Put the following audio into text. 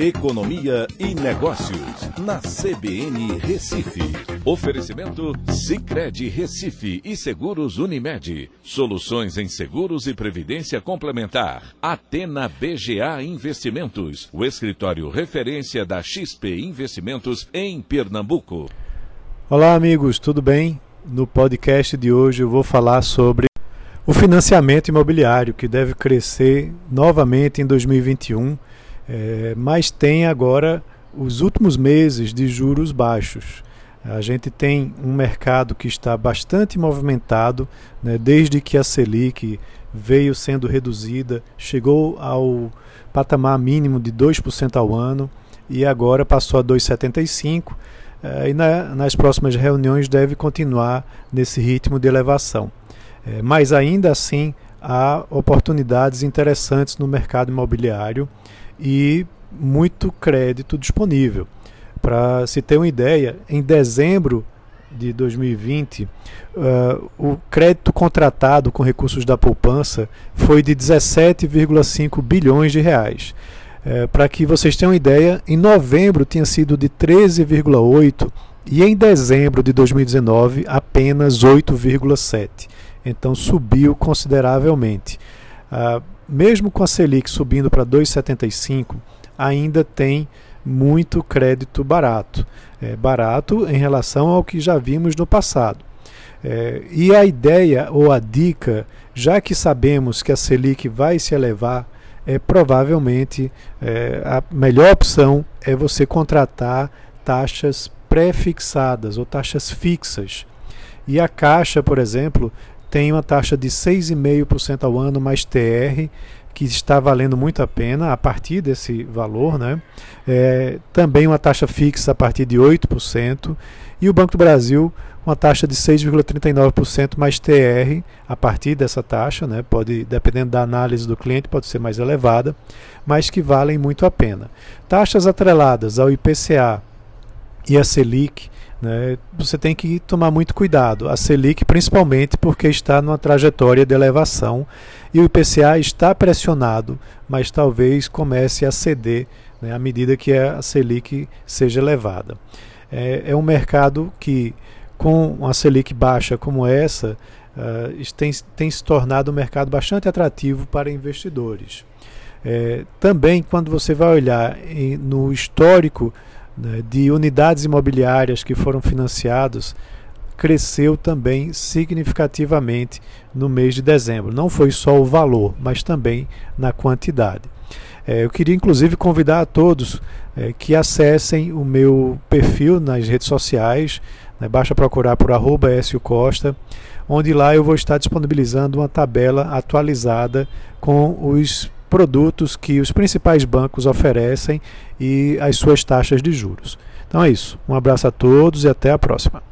Economia e Negócios, na CBN Recife. Oferecimento Cicred Recife e Seguros Unimed. Soluções em seguros e previdência complementar. Atena BGA Investimentos, o escritório referência da XP Investimentos em Pernambuco. Olá, amigos, tudo bem? No podcast de hoje eu vou falar sobre o financiamento imobiliário, que deve crescer novamente em 2021 é, mas tem agora os últimos meses de juros baixos. A gente tem um mercado que está bastante movimentado, né, desde que a Selic veio sendo reduzida, chegou ao patamar mínimo de 2% ao ano e agora passou a 2,75%. É, e na, nas próximas reuniões deve continuar nesse ritmo de elevação. É, mas ainda assim há oportunidades interessantes no mercado imobiliário e muito crédito disponível. Para se ter uma ideia, em dezembro de 2020, uh, eh, o crédito contratado com recursos da poupança foi de 17,5 bilhões de reais. Uh, Para que vocês tenham uma ideia, em novembro tinha sido de 13,8 e em dezembro de 2019 apenas 8,7. Então subiu consideravelmente. Uh, mesmo com a Selic subindo para 2,75, ainda tem muito crédito barato. É, barato em relação ao que já vimos no passado. É, e a ideia ou a dica, já que sabemos que a Selic vai se elevar, é provavelmente é, a melhor opção é você contratar taxas pré-fixadas ou taxas fixas. E a Caixa, por exemplo, tem uma taxa de 6,5% ao ano mais TR, que está valendo muito a pena a partir desse valor, né? É, também uma taxa fixa a partir de 8%, e o Banco do Brasil uma taxa de 6,39% mais TR a partir dessa taxa, né? pode, dependendo da análise do cliente, pode ser mais elevada, mas que valem muito a pena. Taxas atreladas ao IPCA e a Selic né, você tem que tomar muito cuidado. A Selic, principalmente porque está numa trajetória de elevação e o IPCA está pressionado, mas talvez comece a ceder né, à medida que a Selic seja elevada. É, é um mercado que, com uma Selic baixa como essa, uh, tem, tem se tornado um mercado bastante atrativo para investidores. É, também, quando você vai olhar em, no histórico né, de unidades imobiliárias que foram financiadas cresceu também significativamente no mês de dezembro. Não foi só o valor, mas também na quantidade. É, eu queria inclusive convidar a todos é, que acessem o meu perfil nas redes sociais, né, basta procurar por arroba Costa, onde lá eu vou estar disponibilizando uma tabela atualizada com os produtos que os principais bancos oferecem e as suas taxas de juros. Então é isso. Um abraço a todos e até a próxima.